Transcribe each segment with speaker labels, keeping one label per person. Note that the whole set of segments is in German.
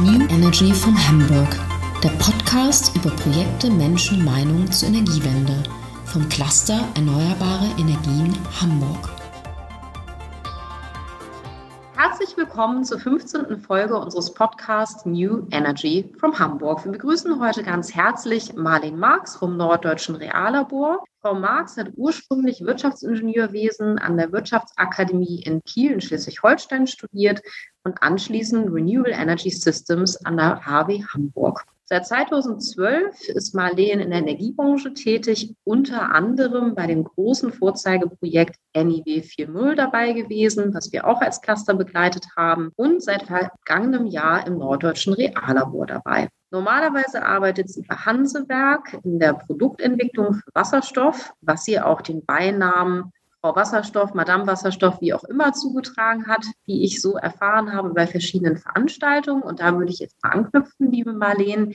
Speaker 1: New Energy from Hamburg, der Podcast über Projekte, Menschen, Meinungen zur Energiewende vom Cluster Erneuerbare Energien Hamburg.
Speaker 2: Willkommen zur 15. Folge unseres Podcasts New Energy from Hamburg. Wir begrüßen heute ganz herzlich Marlene Marx vom Norddeutschen Reallabor. Frau Marx hat ursprünglich Wirtschaftsingenieurwesen an der Wirtschaftsakademie in Kiel in Schleswig-Holstein studiert und anschließend Renewable Energy Systems an der HW Hamburg. Seit 2012 ist Marleen in der Energiebranche tätig, unter anderem bei dem großen Vorzeigeprojekt NIW 4.0 dabei gewesen, was wir auch als Cluster begleitet haben und seit vergangenem Jahr im Norddeutschen Reallabor dabei. Normalerweise arbeitet sie bei Hansewerk in der Produktentwicklung für Wasserstoff, was sie auch den Beinamen Frau Wasserstoff, Madame Wasserstoff, wie auch immer zugetragen hat, wie ich so erfahren habe bei verschiedenen Veranstaltungen. Und da würde ich jetzt mal anknüpfen, liebe Marleen.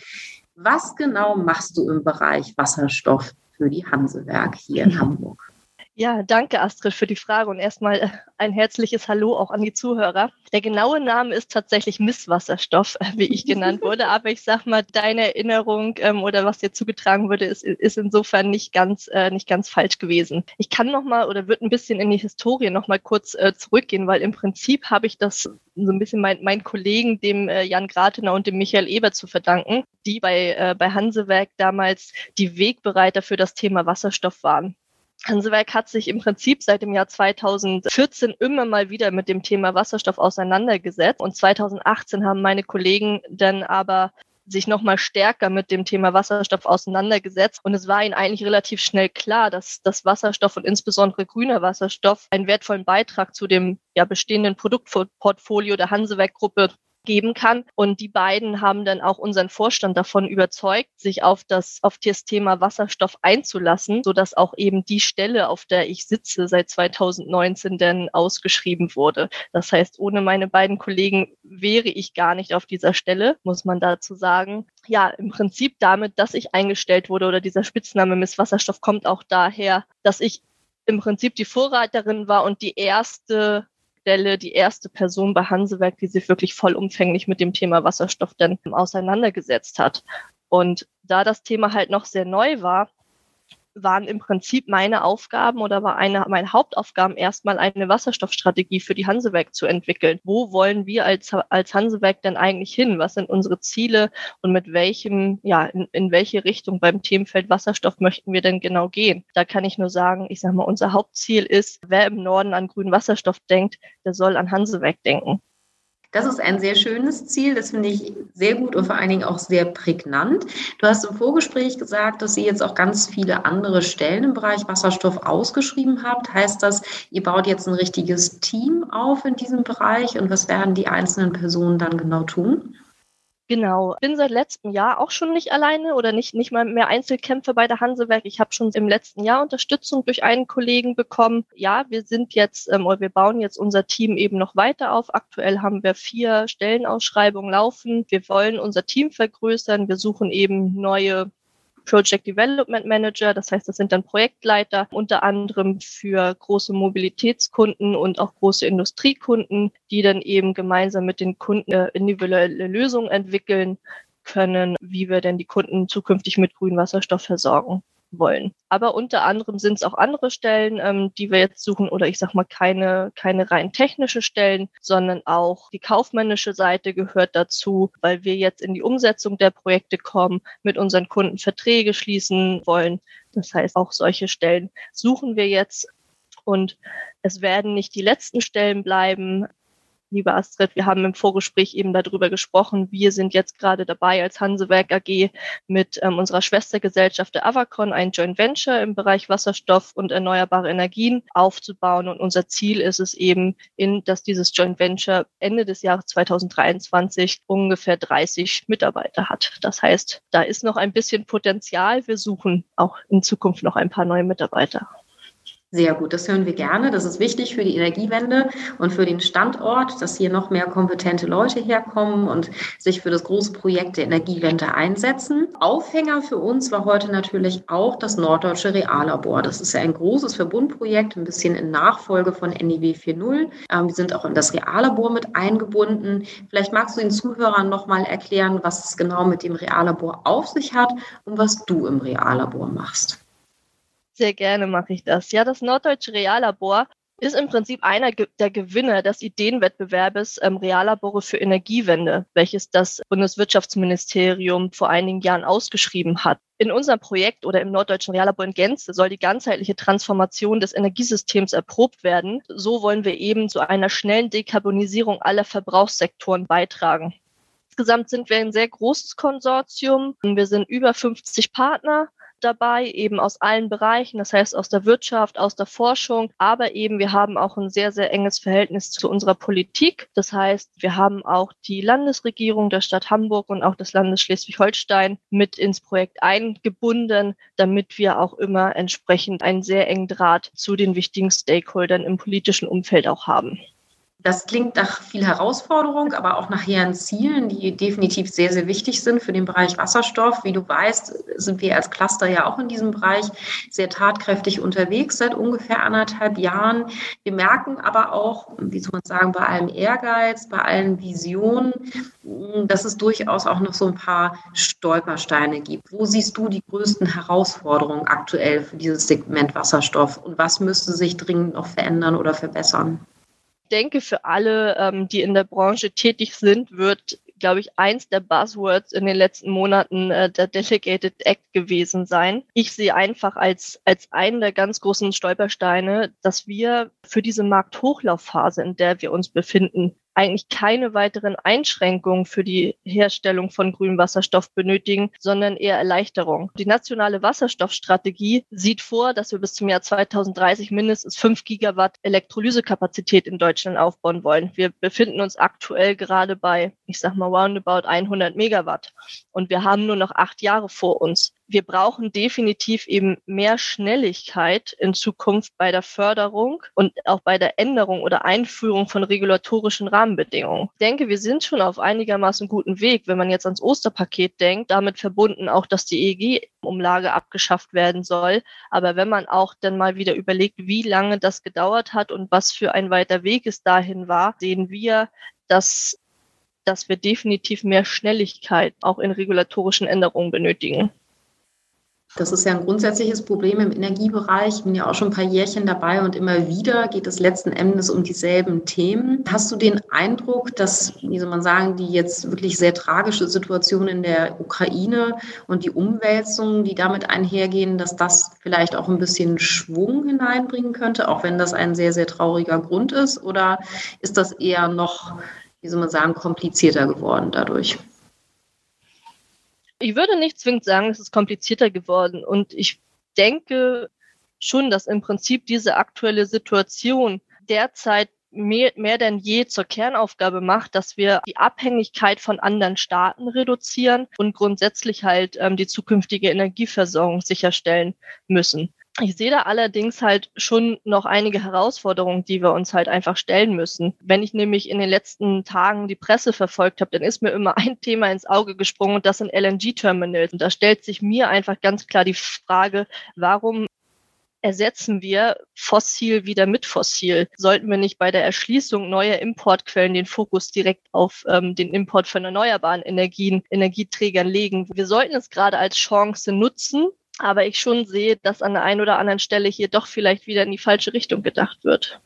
Speaker 2: Was genau machst du im Bereich Wasserstoff für die Hansewerk hier in Hamburg?
Speaker 3: Ja, danke Astrid für die Frage und erstmal äh, ein herzliches Hallo auch an die Zuhörer. Der genaue Name ist tatsächlich Misswasserstoff, äh, wie ich genannt wurde, aber ich sag mal, deine Erinnerung ähm, oder was dir zugetragen wurde, ist, ist insofern nicht ganz, äh, nicht ganz falsch gewesen. Ich kann nochmal oder würde ein bisschen in die Historie nochmal kurz äh, zurückgehen, weil im Prinzip habe ich das so ein bisschen mein, meinen Kollegen, dem äh, Jan Gratener und dem Michael Eber zu verdanken, die bei, äh, bei Hansewerk damals die Wegbereiter für das Thema Wasserstoff waren. Hansewerk hat sich im Prinzip seit dem Jahr 2014 immer mal wieder mit dem Thema Wasserstoff auseinandergesetzt. Und 2018 haben meine Kollegen dann aber sich nochmal stärker mit dem Thema Wasserstoff auseinandergesetzt. Und es war ihnen eigentlich relativ schnell klar, dass das Wasserstoff und insbesondere grüner Wasserstoff einen wertvollen Beitrag zu dem ja, bestehenden Produktportfolio der Hansewerk-Gruppe geben kann. Und die beiden haben dann auch unseren Vorstand davon überzeugt, sich auf das, auf das Thema Wasserstoff einzulassen, so dass auch eben die Stelle, auf der ich sitze, seit 2019 dann ausgeschrieben wurde. Das heißt, ohne meine beiden Kollegen wäre ich gar nicht auf dieser Stelle, muss man dazu sagen. Ja, im Prinzip damit, dass ich eingestellt wurde oder dieser Spitzname Miss Wasserstoff kommt auch daher, dass ich im Prinzip die Vorreiterin war und die erste Stelle die erste Person bei Hansewerk, die sich wirklich vollumfänglich mit dem Thema Wasserstoff dann auseinandergesetzt hat. Und da das Thema halt noch sehr neu war, waren im Prinzip meine Aufgaben oder war eine meiner Hauptaufgaben erstmal eine Wasserstoffstrategie für die Hansewerk zu entwickeln. Wo wollen wir als, als Hansewerk denn eigentlich hin? Was sind unsere Ziele und mit welchem, ja, in, in welche Richtung beim Themenfeld Wasserstoff möchten wir denn genau gehen? Da kann ich nur sagen, ich sage mal, unser Hauptziel ist, wer im Norden an grünen Wasserstoff denkt, der soll an Hansewerk denken.
Speaker 2: Das ist ein sehr schönes Ziel. Das finde ich sehr gut und vor allen Dingen auch sehr prägnant. Du hast im Vorgespräch gesagt, dass ihr jetzt auch ganz viele andere Stellen im Bereich Wasserstoff ausgeschrieben habt. Heißt das, ihr baut jetzt ein richtiges Team auf in diesem Bereich und was werden die einzelnen Personen dann genau tun?
Speaker 3: Genau. Bin seit letztem Jahr auch schon nicht alleine oder nicht, nicht mal mehr Einzelkämpfer bei der Hansewerk. Ich habe schon im letzten Jahr Unterstützung durch einen Kollegen bekommen. Ja, wir sind jetzt ähm, oder wir bauen jetzt unser Team eben noch weiter auf. Aktuell haben wir vier Stellenausschreibungen laufen. Wir wollen unser Team vergrößern. Wir suchen eben neue Project Development Manager, das heißt, das sind dann Projektleiter, unter anderem für große Mobilitätskunden und auch große Industriekunden, die dann eben gemeinsam mit den Kunden individuelle Lösungen entwickeln können, wie wir denn die Kunden zukünftig mit grünem Wasserstoff versorgen wollen. Aber unter anderem sind es auch andere Stellen, ähm, die wir jetzt suchen, oder ich sag mal keine, keine rein technische Stellen, sondern auch die kaufmännische Seite gehört dazu, weil wir jetzt in die Umsetzung der Projekte kommen, mit unseren Kunden Verträge schließen wollen. Das heißt, auch solche Stellen suchen wir jetzt. Und es werden nicht die letzten Stellen bleiben liebe Astrid, wir haben im Vorgespräch eben darüber gesprochen. Wir sind jetzt gerade dabei als Hansewerk AG mit ähm, unserer Schwestergesellschaft der Avacon ein Joint Venture im Bereich Wasserstoff und erneuerbare Energien aufzubauen. Und unser Ziel ist es eben, in, dass dieses Joint Venture Ende des Jahres 2023 ungefähr 30 Mitarbeiter hat. Das heißt, da ist noch ein bisschen Potenzial. Wir suchen auch in Zukunft noch ein paar neue Mitarbeiter.
Speaker 2: Sehr gut, das hören wir gerne. Das ist wichtig für die Energiewende und für den Standort, dass hier noch mehr kompetente Leute herkommen und sich für das große Projekt der Energiewende einsetzen. Aufhänger für uns war heute natürlich auch das Norddeutsche Reallabor. Das ist ja ein großes Verbundprojekt, ein bisschen in Nachfolge von NIW 4.0. Ähm, wir sind auch in das Reallabor mit eingebunden. Vielleicht magst du den Zuhörern noch mal erklären, was es genau mit dem Reallabor auf sich hat und was du im Reallabor machst.
Speaker 3: Sehr gerne mache ich das. Ja, das Norddeutsche Reallabor ist im Prinzip einer der Gewinner des Ideenwettbewerbes ähm, Reallabore für Energiewende, welches das Bundeswirtschaftsministerium vor einigen Jahren ausgeschrieben hat. In unserem Projekt oder im Norddeutschen Reallabor in Gänze soll die ganzheitliche Transformation des Energiesystems erprobt werden. So wollen wir eben zu einer schnellen Dekarbonisierung aller Verbrauchssektoren beitragen. Insgesamt sind wir ein sehr großes Konsortium. Wir sind über 50 Partner dabei, eben aus allen Bereichen, das heißt aus der Wirtschaft, aus der Forschung, aber eben wir haben auch ein sehr, sehr enges Verhältnis zu unserer Politik. Das heißt, wir haben auch die Landesregierung der Stadt Hamburg und auch des Landes Schleswig-Holstein mit ins Projekt eingebunden, damit wir auch immer entsprechend einen sehr engen Draht zu den wichtigen Stakeholdern im politischen Umfeld auch haben.
Speaker 2: Das klingt nach viel Herausforderung, aber auch nach hehren Zielen, die definitiv sehr, sehr wichtig sind für den Bereich Wasserstoff. Wie du weißt, sind wir als Cluster ja auch in diesem Bereich sehr tatkräftig unterwegs seit ungefähr anderthalb Jahren. Wir merken aber auch, wie soll man sagen, bei allem Ehrgeiz, bei allen Visionen, dass es durchaus auch noch so ein paar Stolpersteine gibt. Wo siehst du die größten Herausforderungen aktuell für dieses Segment Wasserstoff und was müsste sich dringend noch verändern oder verbessern?
Speaker 3: Denke, für alle, ähm, die in der Branche tätig sind, wird, glaube ich, eins der Buzzwords in den letzten Monaten äh, der Delegated Act gewesen sein. Ich sehe einfach als, als einen der ganz großen Stolpersteine, dass wir für diese Markthochlaufphase, in der wir uns befinden, eigentlich keine weiteren Einschränkungen für die Herstellung von grünem Wasserstoff benötigen, sondern eher Erleichterung. Die nationale Wasserstoffstrategie sieht vor, dass wir bis zum Jahr 2030 mindestens fünf Gigawatt Elektrolysekapazität in Deutschland aufbauen wollen. Wir befinden uns aktuell gerade bei, ich sag mal, roundabout 100 Megawatt. Und wir haben nur noch acht Jahre vor uns wir brauchen definitiv eben mehr Schnelligkeit in Zukunft bei der Förderung und auch bei der Änderung oder Einführung von regulatorischen Rahmenbedingungen. Ich denke, wir sind schon auf einigermaßen guten Weg, wenn man jetzt ans Osterpaket denkt, damit verbunden auch, dass die EEG-Umlage abgeschafft werden soll. Aber wenn man auch dann mal wieder überlegt, wie lange das gedauert hat und was für ein weiter Weg es dahin war, sehen wir, dass dass wir definitiv mehr Schnelligkeit auch in regulatorischen Änderungen benötigen.
Speaker 2: Das ist ja ein grundsätzliches Problem im Energiebereich. Ich bin ja auch schon ein paar Jährchen dabei und immer wieder geht es letzten Endes um dieselben Themen. Hast du den Eindruck, dass, wie soll man sagen, die jetzt wirklich sehr tragische Situation in der Ukraine und die Umwälzungen, die damit einhergehen, dass das vielleicht auch ein bisschen Schwung hineinbringen könnte, auch wenn das ein sehr, sehr trauriger Grund ist? Oder ist das eher noch, wie soll man sagen, komplizierter geworden dadurch?
Speaker 3: Ich würde nicht zwingend sagen, es ist komplizierter geworden. Und ich denke schon, dass im Prinzip diese aktuelle Situation derzeit mehr, mehr denn je zur Kernaufgabe macht, dass wir die Abhängigkeit von anderen Staaten reduzieren und grundsätzlich halt ähm, die zukünftige Energieversorgung sicherstellen müssen. Ich sehe da allerdings halt schon noch einige Herausforderungen, die wir uns halt einfach stellen müssen. Wenn ich nämlich in den letzten Tagen die Presse verfolgt habe, dann ist mir immer ein Thema ins Auge gesprungen und das sind LNG-Terminals. Und da stellt sich mir einfach ganz klar die Frage, warum ersetzen wir fossil wieder mit fossil? Sollten wir nicht bei der Erschließung neuer Importquellen den Fokus direkt auf ähm, den Import von erneuerbaren Energien, Energieträgern legen? Wir sollten es gerade als Chance nutzen, aber ich schon sehe, dass an der einen oder anderen Stelle hier doch vielleicht wieder in die falsche Richtung gedacht wird.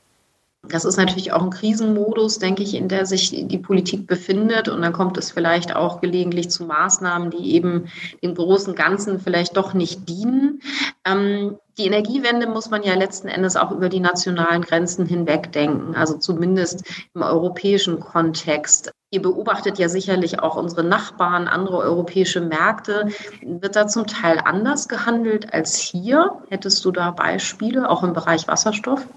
Speaker 2: Das ist natürlich auch ein Krisenmodus, denke ich, in der sich die Politik befindet. Und dann kommt es vielleicht auch gelegentlich zu Maßnahmen, die eben dem großen Ganzen vielleicht doch nicht dienen. Ähm, die Energiewende muss man ja letzten Endes auch über die nationalen Grenzen hinweg denken, also zumindest im europäischen Kontext. Ihr beobachtet ja sicherlich auch unsere Nachbarn, andere europäische Märkte. Wird da zum Teil anders gehandelt als hier? Hättest du da Beispiele, auch im Bereich Wasserstoff?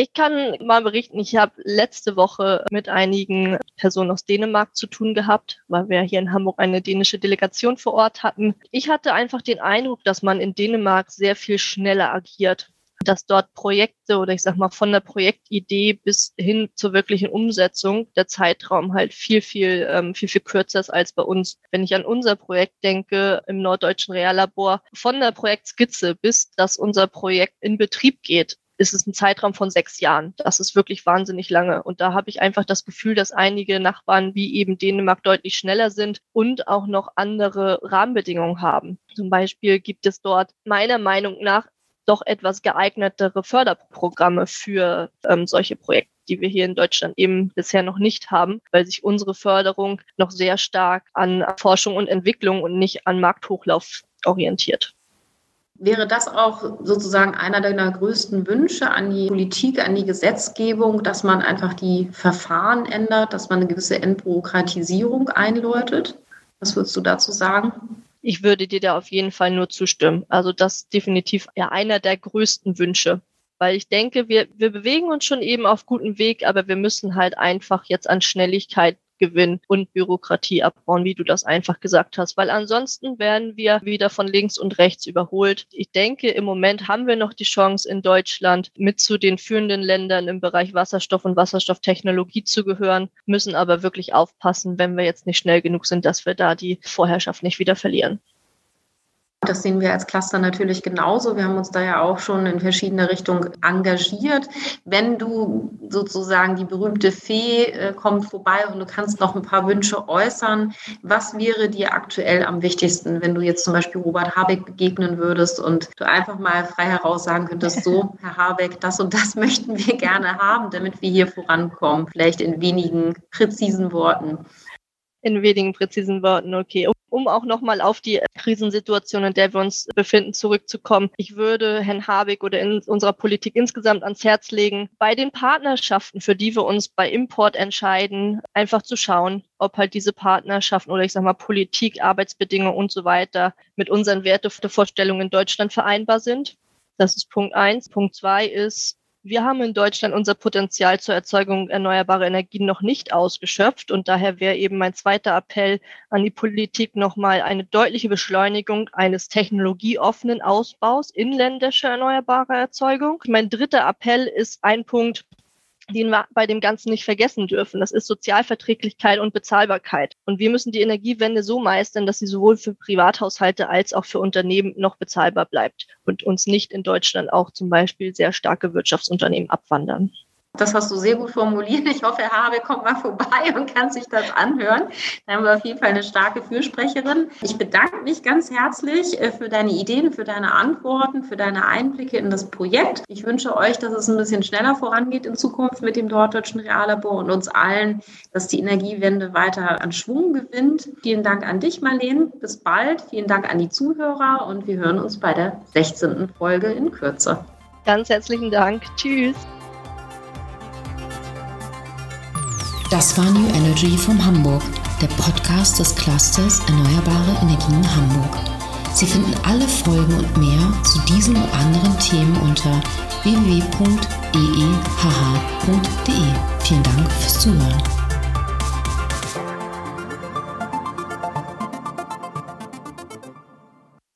Speaker 3: Ich kann mal berichten, ich habe letzte Woche mit einigen Personen aus Dänemark zu tun gehabt, weil wir hier in Hamburg eine dänische Delegation vor Ort hatten. Ich hatte einfach den Eindruck, dass man in Dänemark sehr viel schneller agiert dass dort Projekte oder ich sag mal von der Projektidee bis hin zur wirklichen Umsetzung der Zeitraum halt viel, viel, ähm, viel, viel kürzer ist als bei uns. Wenn ich an unser Projekt denke im Norddeutschen Reallabor, von der Projektskizze bis dass unser Projekt in Betrieb geht, ist es ein Zeitraum von sechs Jahren. Das ist wirklich wahnsinnig lange. Und da habe ich einfach das Gefühl, dass einige Nachbarn wie eben Dänemark deutlich schneller sind und auch noch andere Rahmenbedingungen haben. Zum Beispiel gibt es dort meiner Meinung nach doch etwas geeignetere Förderprogramme für ähm, solche Projekte die wir hier in Deutschland eben bisher noch nicht haben, weil sich unsere Förderung noch sehr stark an Forschung und Entwicklung und nicht an Markthochlauf orientiert.
Speaker 2: Wäre das auch sozusagen einer deiner größten Wünsche an die Politik, an die Gesetzgebung, dass man einfach die Verfahren ändert, dass man eine gewisse Entbürokratisierung einläutet? Was würdest du dazu sagen?
Speaker 3: Ich würde dir da auf jeden Fall nur zustimmen. Also das ist definitiv ja einer der größten Wünsche. Weil ich denke, wir, wir bewegen uns schon eben auf gutem Weg, aber wir müssen halt einfach jetzt an Schnelligkeit gewinnen und Bürokratie abbauen, wie du das einfach gesagt hast. Weil ansonsten werden wir wieder von links und rechts überholt. Ich denke, im Moment haben wir noch die Chance, in Deutschland mit zu den führenden Ländern im Bereich Wasserstoff und Wasserstofftechnologie zu gehören, müssen aber wirklich aufpassen, wenn wir jetzt nicht schnell genug sind, dass wir da die Vorherrschaft nicht wieder verlieren.
Speaker 2: Das sehen wir als Cluster natürlich genauso. Wir haben uns da ja auch schon in verschiedene Richtungen engagiert. Wenn du sozusagen die berühmte Fee äh, kommt vorbei und du kannst noch ein paar Wünsche äußern, was wäre dir aktuell am wichtigsten, wenn du jetzt zum Beispiel Robert Habeck begegnen würdest und du einfach mal frei heraus sagen könntest, so, Herr Habeck, das und das möchten wir gerne haben, damit wir hier vorankommen. Vielleicht in wenigen präzisen Worten.
Speaker 3: In wenigen präzisen Worten, okay um auch nochmal auf die Krisensituation, in der wir uns befinden, zurückzukommen. Ich würde Herrn Habeck oder in unserer Politik insgesamt ans Herz legen, bei den Partnerschaften, für die wir uns bei Import entscheiden, einfach zu schauen, ob halt diese Partnerschaften oder ich sag mal Politik, Arbeitsbedingungen und so weiter mit unseren Wertevorstellungen in Deutschland vereinbar sind. Das ist Punkt eins. Punkt zwei ist, wir haben in Deutschland unser Potenzial zur Erzeugung erneuerbarer Energien noch nicht ausgeschöpft und daher wäre eben mein zweiter Appell an die Politik nochmal eine deutliche Beschleunigung eines technologieoffenen Ausbaus inländischer erneuerbarer Erzeugung. Mein dritter Appell ist ein Punkt, den wir bei dem Ganzen nicht vergessen dürfen. Das ist Sozialverträglichkeit und Bezahlbarkeit. Und wir müssen die Energiewende so meistern, dass sie sowohl für Privathaushalte als auch für Unternehmen noch bezahlbar bleibt und uns nicht in Deutschland auch zum Beispiel sehr starke Wirtschaftsunternehmen abwandern.
Speaker 2: Das hast du sehr gut formuliert. Ich hoffe, Habe kommt mal vorbei und kann sich das anhören. Da haben wir auf jeden Fall eine starke Fürsprecherin. Ich bedanke mich ganz herzlich äh, für deine Ideen, für deine Antworten, für deine Einblicke in das Projekt. Ich wünsche euch, dass es ein bisschen schneller vorangeht in Zukunft mit dem Norddeutschen Reallabor und uns allen, dass die Energiewende weiter an Schwung gewinnt. Vielen Dank an dich, Marlene. Bis bald. Vielen Dank an die Zuhörer und wir hören uns bei der 16. Folge in Kürze.
Speaker 3: Ganz herzlichen Dank. Tschüss.
Speaker 1: Das war New Energy von Hamburg, der Podcast des Clusters Erneuerbare Energien Hamburg. Sie finden alle Folgen und mehr zu diesen und anderen Themen unter www.eehh.de. Vielen Dank fürs Zuhören.